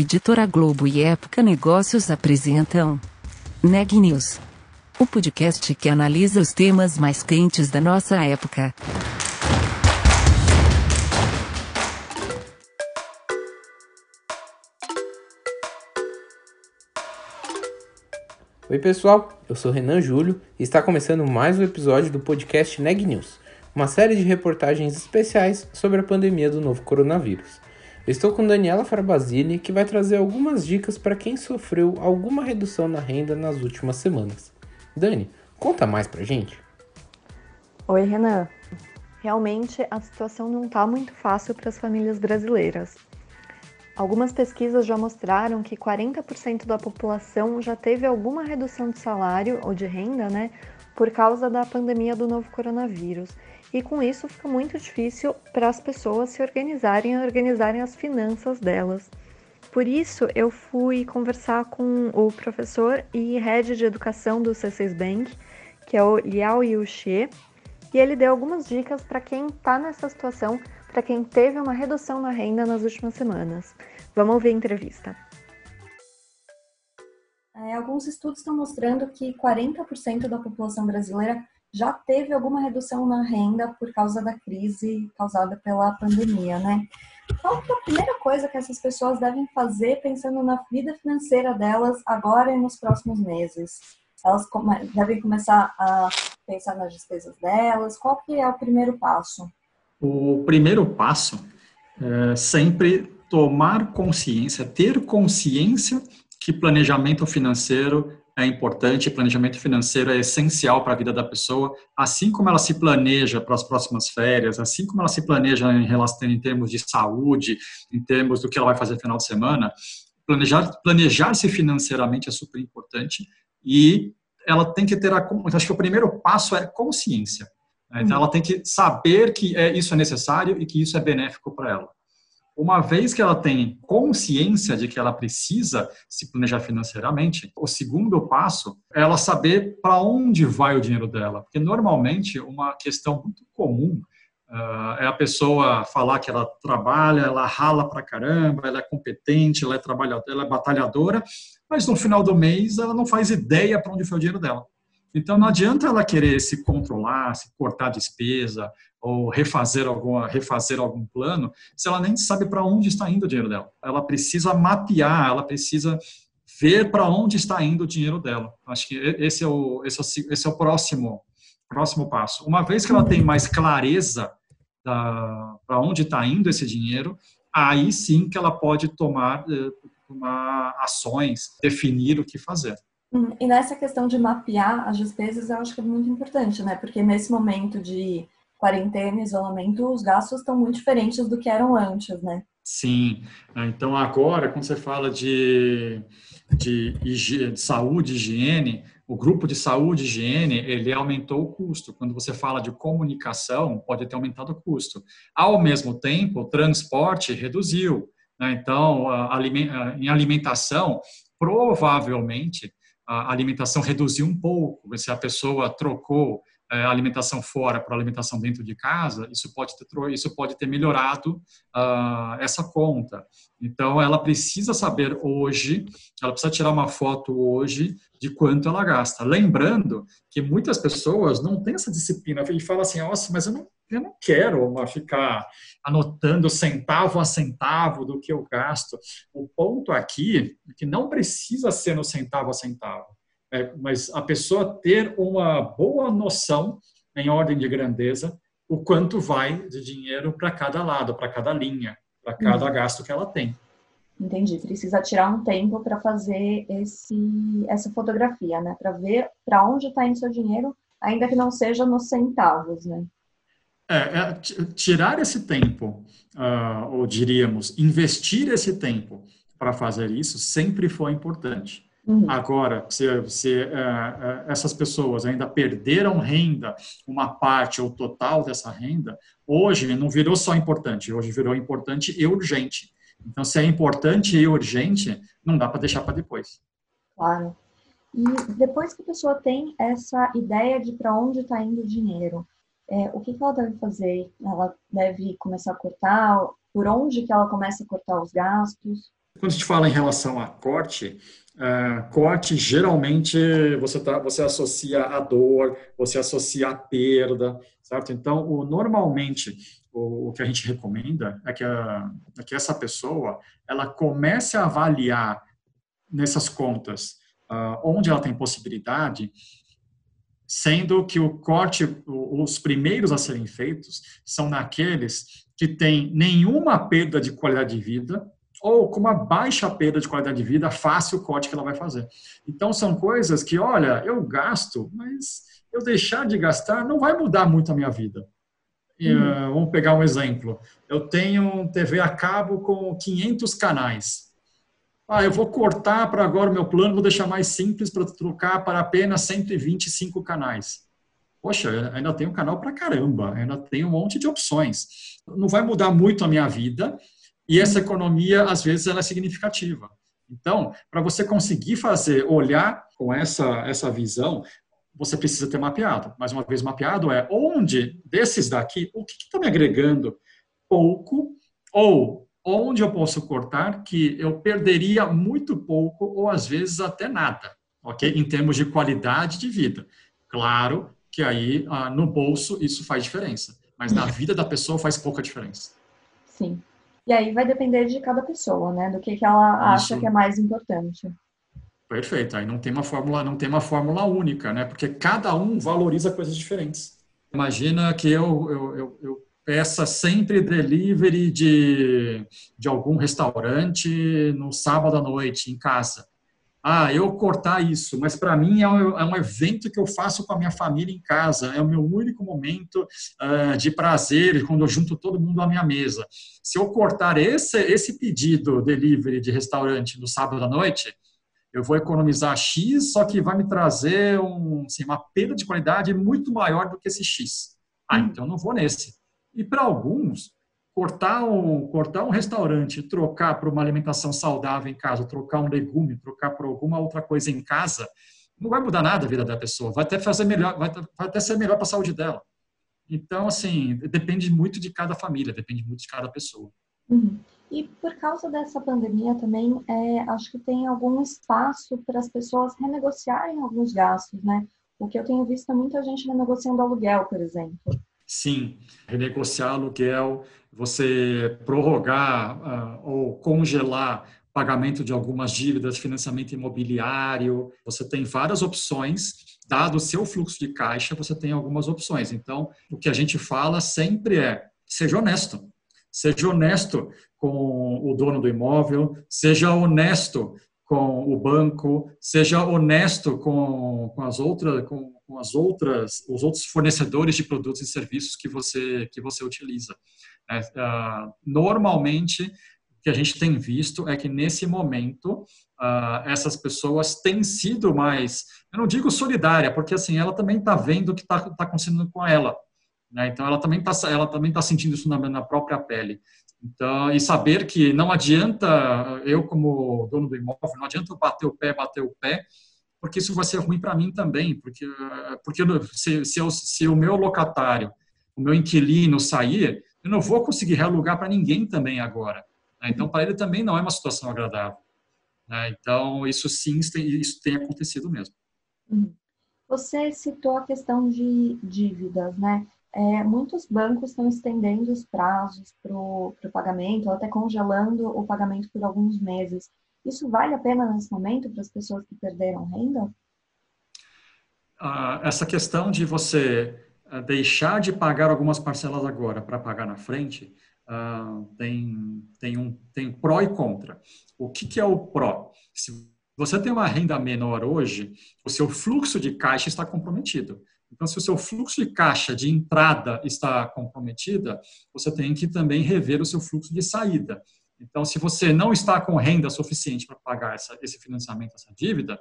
Editora Globo e Época Negócios apresentam Neg News, o podcast que analisa os temas mais quentes da nossa época. Oi pessoal, eu sou Renan Júlio e está começando mais um episódio do podcast Neg News, uma série de reportagens especiais sobre a pandemia do novo coronavírus. Estou com Daniela Farbasini, que vai trazer algumas dicas para quem sofreu alguma redução na renda nas últimas semanas. Dani, conta mais pra gente. Oi, Renan. Realmente a situação não está muito fácil para as famílias brasileiras. Algumas pesquisas já mostraram que 40% da população já teve alguma redução de salário ou de renda, né, por causa da pandemia do novo coronavírus e com isso fica muito difícil para as pessoas se organizarem e organizarem as finanças delas. Por isso, eu fui conversar com o professor e head de educação do C6 Bank, que é o Liao Yuxie, e ele deu algumas dicas para quem está nessa situação, para quem teve uma redução na renda nas últimas semanas. Vamos ouvir a entrevista. É, alguns estudos estão mostrando que 40% da população brasileira já teve alguma redução na renda por causa da crise causada pela pandemia, né? Qual que é a primeira coisa que essas pessoas devem fazer pensando na vida financeira delas agora e nos próximos meses? Elas devem começar a pensar nas despesas delas? Qual que é o primeiro passo? O primeiro passo é sempre tomar consciência, ter consciência que planejamento financeiro é importante, planejamento financeiro é essencial para a vida da pessoa, assim como ela se planeja para as próximas férias, assim como ela se planeja em relação em termos de saúde, em termos do que ela vai fazer no final de semana, planejar planejar-se financeiramente é super importante e ela tem que ter a acho que o primeiro passo é consciência. Né? Então ela tem que saber que é, isso é necessário e que isso é benéfico para ela uma vez que ela tem consciência de que ela precisa se planejar financeiramente, o segundo passo é ela saber para onde vai o dinheiro dela. Porque normalmente uma questão muito comum uh, é a pessoa falar que ela trabalha, ela rala pra caramba, ela é competente, ela é trabalhadora, ela é batalhadora, mas no final do mês ela não faz ideia para onde foi o dinheiro dela. Então não adianta ela querer se controlar, se cortar despesa, ou refazer alguma refazer algum plano, se ela nem sabe para onde está indo o dinheiro dela. Ela precisa mapear, ela precisa ver para onde está indo o dinheiro dela. Acho que esse é o esse é o, esse é o próximo próximo passo. Uma vez que ela tem mais clareza para onde está indo esse dinheiro, aí sim que ela pode tomar, eh, tomar ações, definir o que fazer. Hum, e nessa questão de mapear as despesas, eu acho que é muito importante, né? Porque nesse momento de quarentena, isolamento, os gastos estão muito diferentes do que eram antes, né? Sim. Ah, então, agora, quando você fala de, de, de saúde higiene, o grupo de saúde e higiene, ele aumentou o custo. Quando você fala de comunicação, pode ter aumentado o custo. Ao mesmo tempo, o transporte reduziu. Né? Então, em alimentação, provavelmente, a alimentação reduziu um pouco. Se a pessoa trocou é, alimentação fora para alimentação dentro de casa, isso pode ter, isso pode ter melhorado uh, essa conta. Então, ela precisa saber hoje, ela precisa tirar uma foto hoje de quanto ela gasta. Lembrando que muitas pessoas não têm essa disciplina e falam assim, nossa, mas eu não, eu não quero ficar anotando centavo a centavo do que eu gasto. O ponto aqui é que não precisa ser no centavo a centavo é, mas a pessoa ter uma boa noção, em ordem de grandeza, o quanto vai de dinheiro para cada lado, para cada linha, para cada uhum. gasto que ela tem. Entendi. Precisa tirar um tempo para fazer esse, essa fotografia, né? Para ver para onde está indo seu dinheiro, ainda que não seja nos centavos, né? É, é tirar esse tempo, uh, ou diríamos, investir esse tempo para fazer isso sempre foi importante. Uhum. Agora, se, se uh, essas pessoas ainda perderam renda, uma parte ou total dessa renda, hoje não virou só importante, hoje virou importante e urgente. Então, se é importante e urgente, não dá para deixar para depois. Claro. E depois que a pessoa tem essa ideia de para onde está indo o dinheiro, é, o que, que ela deve fazer? Ela deve começar a cortar? Por onde que ela começa a cortar os gastos? Quando a gente fala em relação a corte, uh, corte geralmente você, tá, você associa a dor, você associa a perda, certo? Então, o, normalmente, o, o, que a gente recomenda é que, a, é que essa pessoa ela comece a avaliar nessas contas uh, onde ela tem possibilidade sendo que o corte, os primeiros a serem feitos, são naqueles que têm nenhuma perda de qualidade de vida ou com uma baixa perda de qualidade de vida, fácil o corte que ela vai fazer. Então, são coisas que, olha, eu gasto, mas eu deixar de gastar não vai mudar muito a minha vida. E, uh, vamos pegar um exemplo. Eu tenho TV a cabo com 500 canais ah, eu vou cortar para agora o meu plano, vou deixar mais simples para trocar para apenas 125 canais. Poxa, ainda tenho um canal para caramba, ainda tenho um monte de opções. Não vai mudar muito a minha vida e essa economia, às vezes, ela é significativa. Então, para você conseguir fazer, olhar com essa, essa visão, você precisa ter mapeado. Mais uma vez, mapeado é onde desses daqui, o que está me agregando pouco ou onde eu posso cortar que eu perderia muito pouco ou às vezes até nada, ok? Em termos de qualidade de vida. Claro que aí ah, no bolso isso faz diferença, mas na vida da pessoa faz pouca diferença. Sim. E aí vai depender de cada pessoa, né? Do que, que ela isso. acha que é mais importante. Perfeito. Aí não tem uma fórmula, não tem uma fórmula única, né? Porque cada um valoriza coisas diferentes. Imagina que eu, eu, eu, eu peça sempre delivery de, de algum restaurante no sábado à noite, em casa. Ah, eu cortar isso, mas para mim é um, é um, evento que eu faço com a minha família em casa, é o meu único momento uh, de prazer quando eu junto todo mundo à minha mesa. Se eu cortar esse, esse pedido delivery de restaurante no sábado à noite, eu vou economizar X, só que vai me trazer um, assim, uma perda de qualidade muito maior do que esse X. Ah, hum. então eu não vou nesse. E para alguns, cortar um, cortar um restaurante, trocar para uma alimentação saudável em casa, trocar um legume, trocar por alguma outra coisa em casa, não vai mudar nada a vida da pessoa. Vai até fazer melhor, vai, vai até ser melhor para a saúde dela. Então, assim, depende muito de cada família, depende muito de cada pessoa. Uhum. E por causa dessa pandemia também, é, acho que tem algum espaço para as pessoas renegociarem alguns gastos, né? O que eu tenho visto é muita gente renegociando aluguel, por exemplo. Sim, renegociar aluguel, você prorrogar uh, ou congelar pagamento de algumas dívidas, financiamento imobiliário, você tem várias opções. Dado o seu fluxo de caixa, você tem algumas opções. Então, o que a gente fala sempre é: seja honesto. Seja honesto com o dono do imóvel, seja honesto com o banco, seja honesto com, com as outras, com, com as outras, os outros fornecedores de produtos e serviços que você que você utiliza. Uh, normalmente, o que a gente tem visto é que nesse momento uh, essas pessoas têm sido mais, eu não digo solidária, porque assim ela também está vendo o que está tá acontecendo com ela. Né? Então ela também está tá sentindo isso na, na própria pele. Então, e saber que não adianta eu como dono do imóvel, não adianta bater o pé, bater o pé, porque isso vai ser ruim para mim também, porque, porque se, se, eu, se o meu locatário, o meu inquilino sair, eu não vou conseguir realugar para ninguém também agora. Né? Então, para ele também não é uma situação agradável. Né? Então, isso sim, isso tem acontecido mesmo. Uhum. Você citou a questão de dívidas, né? É, muitos bancos estão estendendo os prazos para o pagamento, ou até congelando o pagamento por alguns meses. Isso vale a pena nesse momento para as pessoas que perderam renda? Ah, essa questão de você ah, deixar de pagar algumas parcelas agora para pagar na frente ah, tem, tem, um, tem pró e contra. O que, que é o pró? Se você tem uma renda menor hoje, o seu fluxo de caixa está comprometido. Então, se o seu fluxo de caixa de entrada está comprometida, você tem que também rever o seu fluxo de saída. Então, se você não está com renda suficiente para pagar essa, esse financiamento, essa dívida,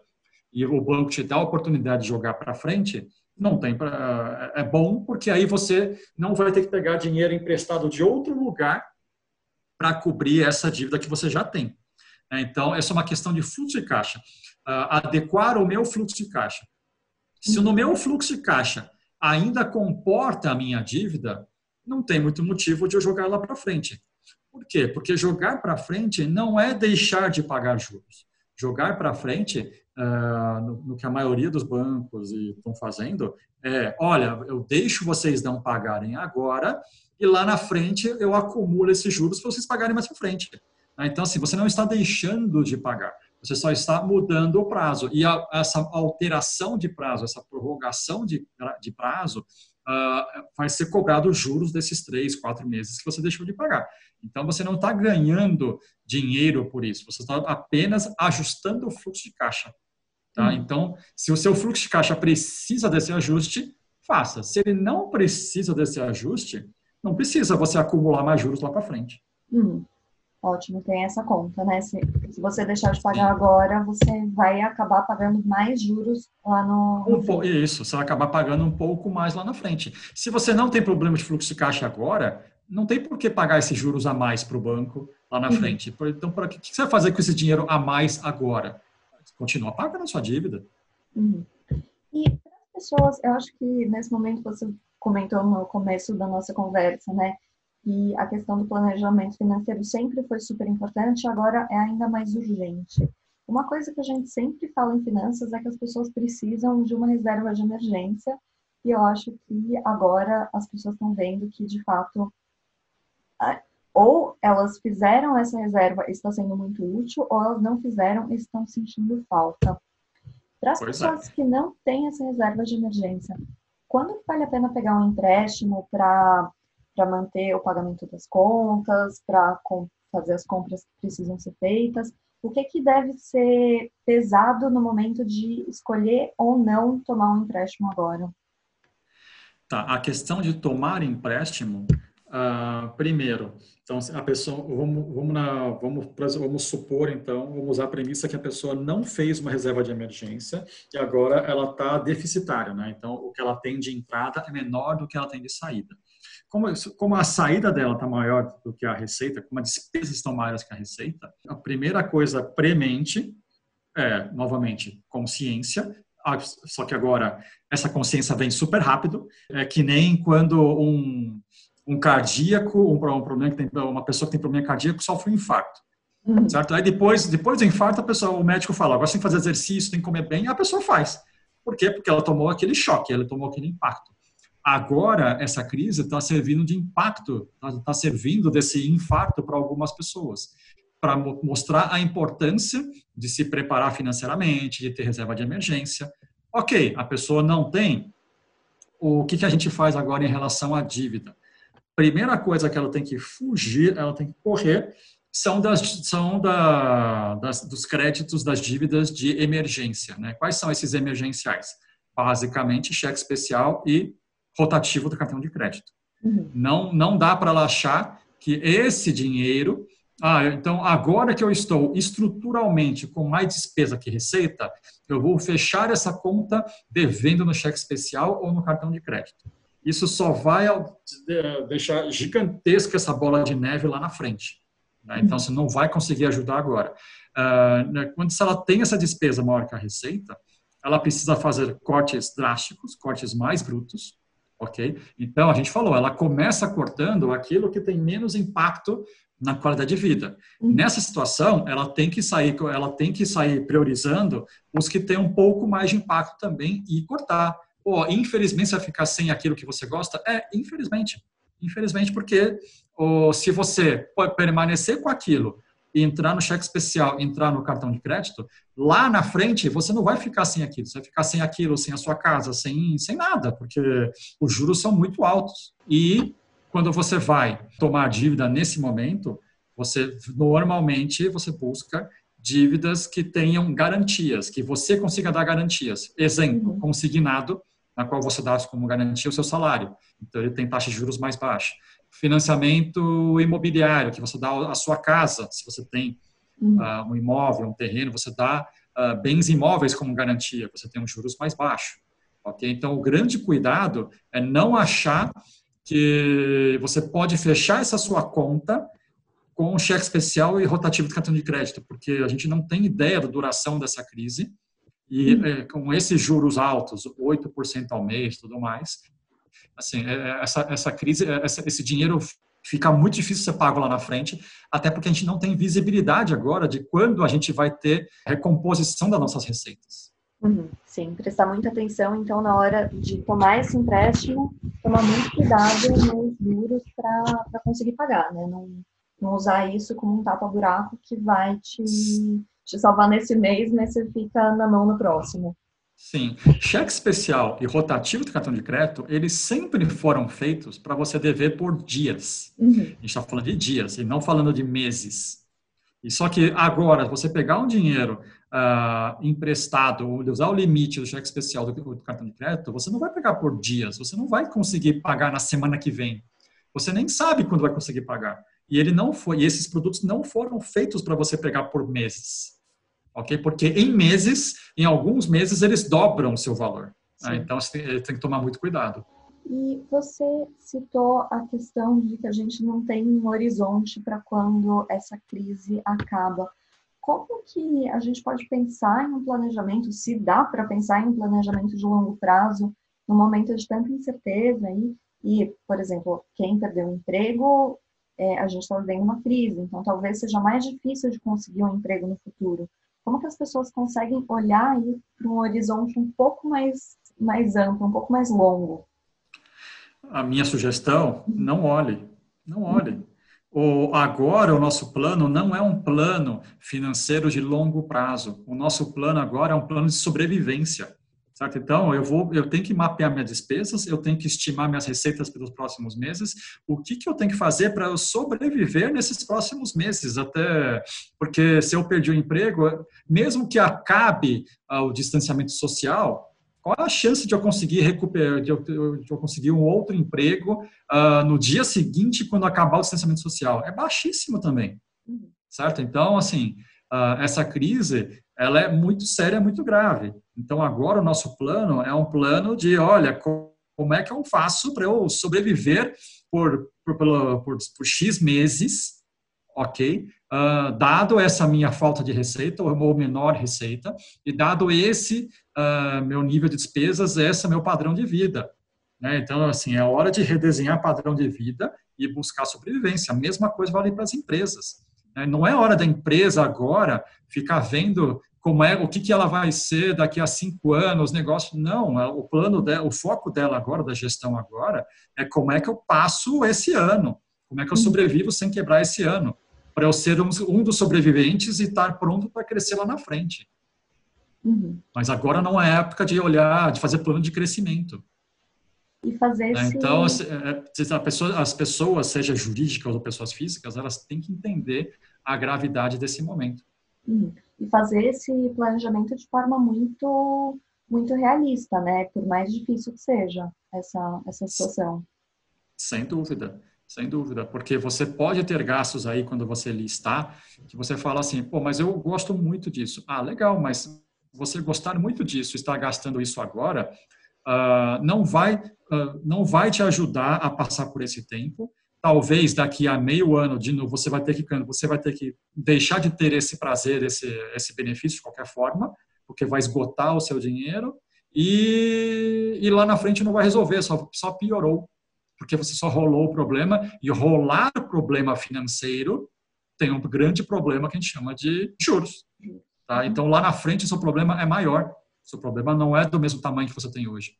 e o banco te dá a oportunidade de jogar para frente, não tem pra, é bom porque aí você não vai ter que pegar dinheiro emprestado de outro lugar para cobrir essa dívida que você já tem. É, então, essa é uma questão de fluxo de caixa. Uh, adequar o meu fluxo de caixa. Se no meu fluxo de caixa ainda comporta a minha dívida, não tem muito motivo de eu jogar lá para frente. Por quê? Porque jogar para frente não é deixar de pagar juros. Jogar para frente, no, no, que a maioria dos bancos estão fazendo, é: olha, eu deixo vocês não pagarem agora e lá na frente eu acumulo esses juros para vocês pagarem mais para frente. Né? Então, assim, você não está deixando de pagar, você só está mudando o prazo. E a, essa alteração de prazo, essa prorrogação de, de prazo, uh, vai ser cobrado os juros desses três, quatro meses que você deixou de pagar. Então, você não está ganhando dinheiro por isso, você está apenas ajustando o fluxo de caixa. Tá? Hum. Então, se o seu fluxo de caixa precisa desse ajuste, faça. Se ele não precisa desse ajuste, não precisa você acumular mais juros lá para frente. Hum. Ótimo, tem essa conta, né? Se, se você deixar de pagar agora, você vai acabar pagando mais juros lá no. no isso, você vai acabar pagando um pouco mais lá na frente. Se você não tem problema de fluxo de caixa agora, não tem por que pagar esses juros a mais para o banco lá na uhum. frente. Então, para que, que você vai fazer com esse dinheiro a mais agora? Continua pagando a sua dívida. Uhum. E para as pessoas, eu acho que nesse momento você comentou no começo da nossa conversa, né? E a questão do planejamento financeiro sempre foi super importante, agora é ainda mais urgente. Uma coisa que a gente sempre fala em finanças é que as pessoas precisam de uma reserva de emergência, e eu acho que agora as pessoas estão vendo que, de fato, ou elas fizeram essa reserva e está sendo muito útil, ou elas não fizeram e estão sentindo falta. Para as é. pessoas é. que não têm essa reserva de emergência, quando vale a pena pegar um empréstimo para para manter o pagamento das contas, para fazer as compras que precisam ser feitas. O que, que deve ser pesado no momento de escolher ou não tomar um empréstimo agora? Tá, a questão de tomar empréstimo, uh, primeiro, então a pessoa, vamos, vamos, na, vamos, vamos supor então, vamos usar a premissa que a pessoa não fez uma reserva de emergência e agora ela está deficitária, né? Então o que ela tem de entrada é menor do que ela tem de saída. Como, como a saída dela está maior do que a receita, como as despesas estão maiores que a receita, a primeira coisa premente é, novamente, consciência, só que agora essa consciência vem super rápido, é que nem quando um, um cardíaco, um, um problema que tem, uma pessoa que tem problema cardíaco sofre um infarto. Uhum. Certo? Aí depois, depois do infarto, a pessoa, o médico fala, agora você tem que fazer exercício, tem que comer bem, e a pessoa faz. Por quê? Porque ela tomou aquele choque, ela tomou aquele impacto. Agora, essa crise está servindo de impacto, está tá servindo desse infarto para algumas pessoas, para mostrar a importância de se preparar financeiramente, de ter reserva de emergência. Ok, a pessoa não tem. O que, que a gente faz agora em relação à dívida? Primeira coisa que ela tem que fugir, ela tem que correr, são, das, são da, das, dos créditos das dívidas de emergência. Né? Quais são esses emergenciais? Basicamente, cheque especial e rotativo do cartão de crédito. Uhum. Não, não dá para ela achar que esse dinheiro, ah, então agora que eu estou estruturalmente com mais despesa que receita, eu vou fechar essa conta devendo no cheque especial ou no cartão de crédito. Isso só vai deixar gigantesca essa bola de neve lá na frente. Né? Então, você não vai conseguir ajudar agora. Uh, quando se ela tem essa despesa maior que a receita, ela precisa fazer cortes drásticos, cortes mais brutos, ok? Então, a gente falou, ela começa cortando aquilo que tem menos impacto na qualidade de vida. Uhum. Nessa situação, ela tem que sair, ela tem que sair priorizando os que têm um pouco mais de impacto também e cortar. Pô, infelizmente, você vai ficar sem aquilo que você gosta? É, infelizmente. Infelizmente, porque ou, se você permanecer com aquilo entrar no cheque especial, entrar no cartão de crédito, lá na frente você não vai ficar sem aquilo, você vai ficar sem aquilo, sem a sua casa, sem, sem nada, porque os juros são muito altos. E quando você vai tomar dívida nesse momento, você normalmente você busca dívidas que tenham garantias, que você consiga dar garantias. Exemplo, consignado, na qual você dá como garantia o seu salário. Então ele tem taxa de juros mais baixa financiamento imobiliário, que você dá a sua casa, se você tem uh, um imóvel, um terreno, você dá uh, bens imóveis como garantia, você tem um juros mais baixo. Ok? Então, o grande cuidado é não achar que você pode fechar essa sua conta com um cheque especial e rotativo de cartão de crédito, porque a gente não tem ideia da duração dessa crise. E é, com esses juros altos, 8% ao mês tudo mais, assim, é, é, essa, essa crise, essa, esse dinheiro fica muito difícil ser pago lá na frente, até porque a gente não tem visibilidade agora de quando a gente vai ter recomposição das nossas receitas. Uhum, sim, prestar muita atenção, então, na hora de tomar esse empréstimo, tomar muito cuidado nos juros para conseguir pagar, né? Não, não usar isso como um tapa-buraco que vai te, te salvar nesse mês, mas você fica na mão no próximo. Sim. Cheque especial e rotativo do cartão de crédito, eles sempre foram feitos para você dever por dias. Uhum. A gente está falando de dias e não falando de meses. E só que agora, você pegar um dinheiro uh, emprestado ou usar o limite do cheque especial do, do, cartão de crédito, você não vai pegar por dias, você não vai conseguir pagar na semana que vem. Você nem sabe quando vai conseguir pagar. E ele não foi, e esses produtos não foram feitos para você pegar por meses ok? Porque em meses, em alguns meses, eles dobram o seu valor. Né? Então, você tem, tem que tomar muito cuidado. E você citou a questão de que a gente não tem um horizonte para quando essa crise acaba. Como que a gente pode pensar em um planejamento, se dá para pensar em um planejamento de longo prazo, no momento de tanta incerteza aí? E, por exemplo, quem perdeu o emprego, é, a gente está vivendo uma crise, então talvez seja mais difícil de conseguir um emprego no futuro. Como que as pessoas conseguem olhar aí para um horizonte um pouco mais, mais amplo, um pouco mais longo? A minha sugestão, não olhe, não olhe. O, agora o nosso plano não é um plano financeiro de longo prazo. O nosso plano agora é um plano de sobrevivência. Certo? Então, eu vou, eu tenho que mapear minhas despesas, eu tenho que estimar minhas receitas pelos próximos meses. O que, que eu tenho que fazer para eu sobreviver nesses próximos meses? Até porque se eu perdi o emprego, mesmo que acabe ah, o distanciamento social, qual é a chance de eu conseguir recuperar, de eu, de eu conseguir um outro emprego uh, no dia seguinte, quando acabar o distanciamento social? É baixíssimo também, uhum. certo? Então, assim, uh, essa crise ela é muito séria, muito grave. Então, agora o nosso plano é um plano de, olha, como é que eu faço para eu sobreviver por, por, por, por, X meses, ok? Uh, dado essa minha falta de receita, ou menor receita, e dado esse uh, meu nível de despesas, esse é meu padrão de vida. Né? Então, assim, é hora de redesenhar padrão de vida e buscar sobrevivência. A mesma coisa vale para as empresas. Né? Não é hora da empresa agora ficar vendo como é, o que, que ela vai ser daqui a cinco anos, negócio. Não, é, o plano dela, o foco dela agora, da gestão agora, é como é que eu passo esse ano, como é que eu sobrevivo sem quebrar esse ano, para eu ser um, um, dos sobreviventes e estar pronto para crescer lá na frente. Uhum. Mas agora não é época de olhar, de fazer plano de crescimento. E fazer né? Então, é, pessoa, as pessoas, seja jurídicas ou pessoas físicas, elas têm que entender a gravidade desse momento. Uhum e fazer esse planejamento de forma muito muito realista, né? Por mais difícil que seja essa essa situação. Sem dúvida, sem dúvida, porque você pode ter gastos aí quando você listar que você fala assim, pô, mas eu gosto muito disso. Ah, legal, mas você gostar muito disso, estar gastando isso agora, uh, não vai uh, não vai te ajudar a passar por esse tempo talvez daqui a meio ano de novo você vai ter que você vai ter que deixar de ter esse prazer, esse esse benefício de qualquer forma, porque vai esgotar o seu dinheiro e, e lá na frente não vai resolver, só só piorou, porque você só rolou o problema e rolar o problema financeiro tem um grande problema que a gente chama de juros. Tá? Então lá na frente o seu problema é maior. O seu problema não é do mesmo tamanho que você tem hoje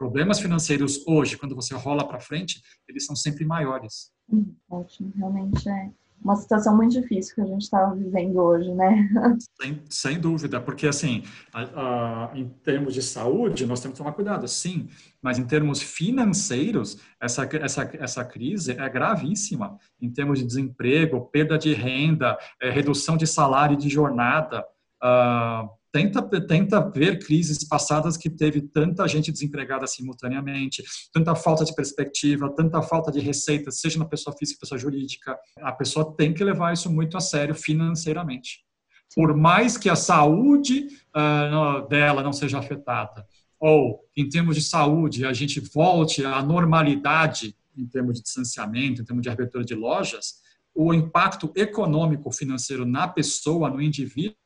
problemas financeiros hoje, quando você rola para frente, eles são sempre maiores. Hum, ótimo, realmente é uma situação muito difícil que a gente está vivendo hoje, né? Sem, sem dúvida, porque assim, a, a, em termos de saúde, nós temos que tomar cuidado, sim, mas em termos financeiros, essa, essa, essa crise é gravíssima. Em termos de desemprego, perda de renda, é, redução de salário e de jornada, uh, tenta, tenta ver crises passadas que teve tanta gente desempregada simultaneamente, tanta falta de perspectiva, tanta falta de receita, seja na pessoa física, pessoa jurídica. A pessoa tem que levar isso muito a sério financeiramente. Por mais que a saúde uh, dela não seja afetada, ou em termos de saúde a gente volte à normalidade em termos de distanciamento, em termos de abertura de lojas, o impacto econômico financeiro na pessoa, no indivíduo,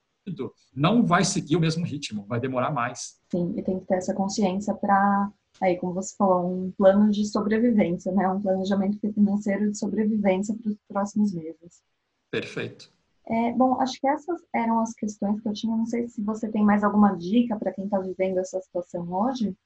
não vai seguir o mesmo ritmo, vai demorar mais. Sim, e tem que ter essa consciência para aí, como você falou, um plano de sobrevivência, né? Um planejamento financeiro de sobrevivência para os próximos meses. Perfeito. É, bom, acho que essas eram as questões que eu tinha. Não sei se você tem mais alguma dica para quem está vivendo essa situação hoje.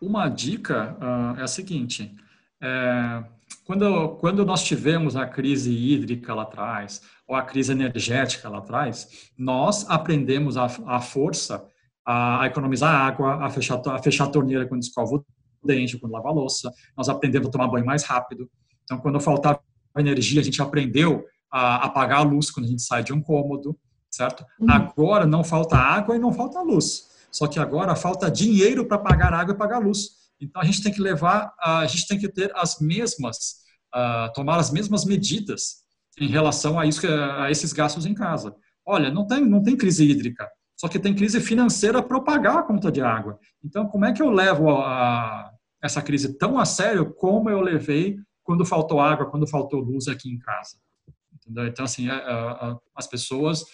Uma dica uh, é a seguinte: é, quando, quando nós tivemos a crise hídrica lá atrás, ou a crise energética lá atrás, nós aprendemos a, a força a, a, economizar água, a fechar, a fechar a torneira quando escova o dente, quando lava a louça. Nós aprendemos a tomar banho mais rápido. Então, quando faltava energia, a gente aprendeu a apagar a luz quando a gente sai de um cômodo, certo? Uhum. Agora não falta água e não falta luz. Só que agora falta dinheiro para pagar água e pagar luz. Então a gente tem que levar, a gente tem que ter as mesmas, uh, tomar as mesmas medidas em relação a isso, a esses gastos em casa. Olha, não tem, não tem crise hídrica, só que tem crise financeira para pagar a conta de água. Então, como é que eu levo a, a, essa crise tão a sério como eu levei quando faltou água, quando faltou luz aqui em casa? Entendeu? Então, assim, a, as pessoas,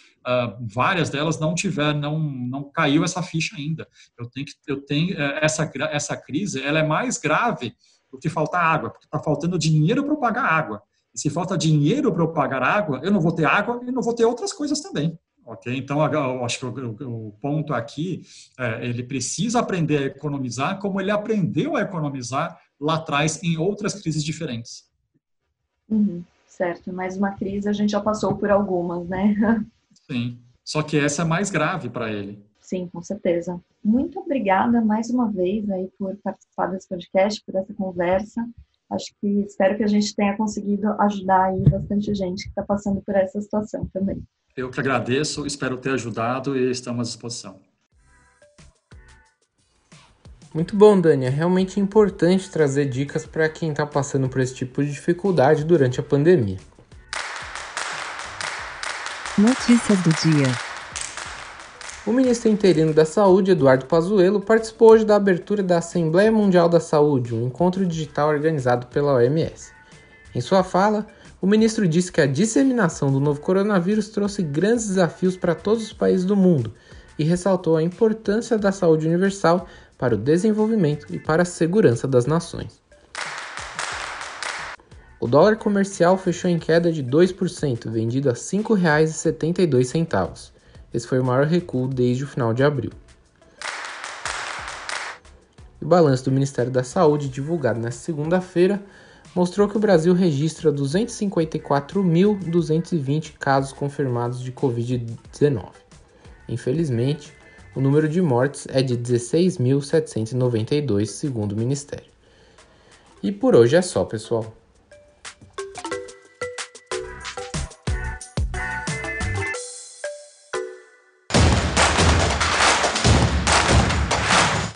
várias delas não tiveram, não, não caiu essa ficha ainda. Eu tenho que, eu tenho é, essa essa crise, ela é mais grave do que faltar água, porque está faltando dinheiro para pagar água. Se falta dinheiro para eu pagar água, eu não vou ter água e não vou ter outras coisas também. Ok? Então, eu acho que o, o ponto aqui, é, ele precisa aprender a economizar como ele aprendeu a economizar lá atrás em outras crises diferentes. Uhum, certo. Mais uma crise, a gente já passou por algumas, né? Sim. Só que essa é mais grave para ele. Sim, com certeza. Muito obrigada mais uma vez aí por participar desse podcast, por essa conversa. Acho que espero que a gente tenha conseguido ajudar aí bastante gente que está passando por essa situação também. Eu que agradeço, espero ter ajudado e estamos à disposição. Muito bom, Dani. É realmente importante trazer dicas para quem está passando por esse tipo de dificuldade durante a pandemia. Notícias do dia. O ministro interino da Saúde, Eduardo Pazuello, participou hoje da abertura da Assembleia Mundial da Saúde, um encontro digital organizado pela OMS. Em sua fala, o ministro disse que a disseminação do novo coronavírus trouxe grandes desafios para todos os países do mundo e ressaltou a importância da saúde universal para o desenvolvimento e para a segurança das nações. O dólar comercial fechou em queda de 2%, vendido a R$ 5,72. Esse foi o maior recuo desde o final de abril. O balanço do Ministério da Saúde, divulgado nesta segunda-feira, mostrou que o Brasil registra 254.220 casos confirmados de Covid-19. Infelizmente, o número de mortes é de 16.792, segundo o Ministério. E por hoje é só, pessoal.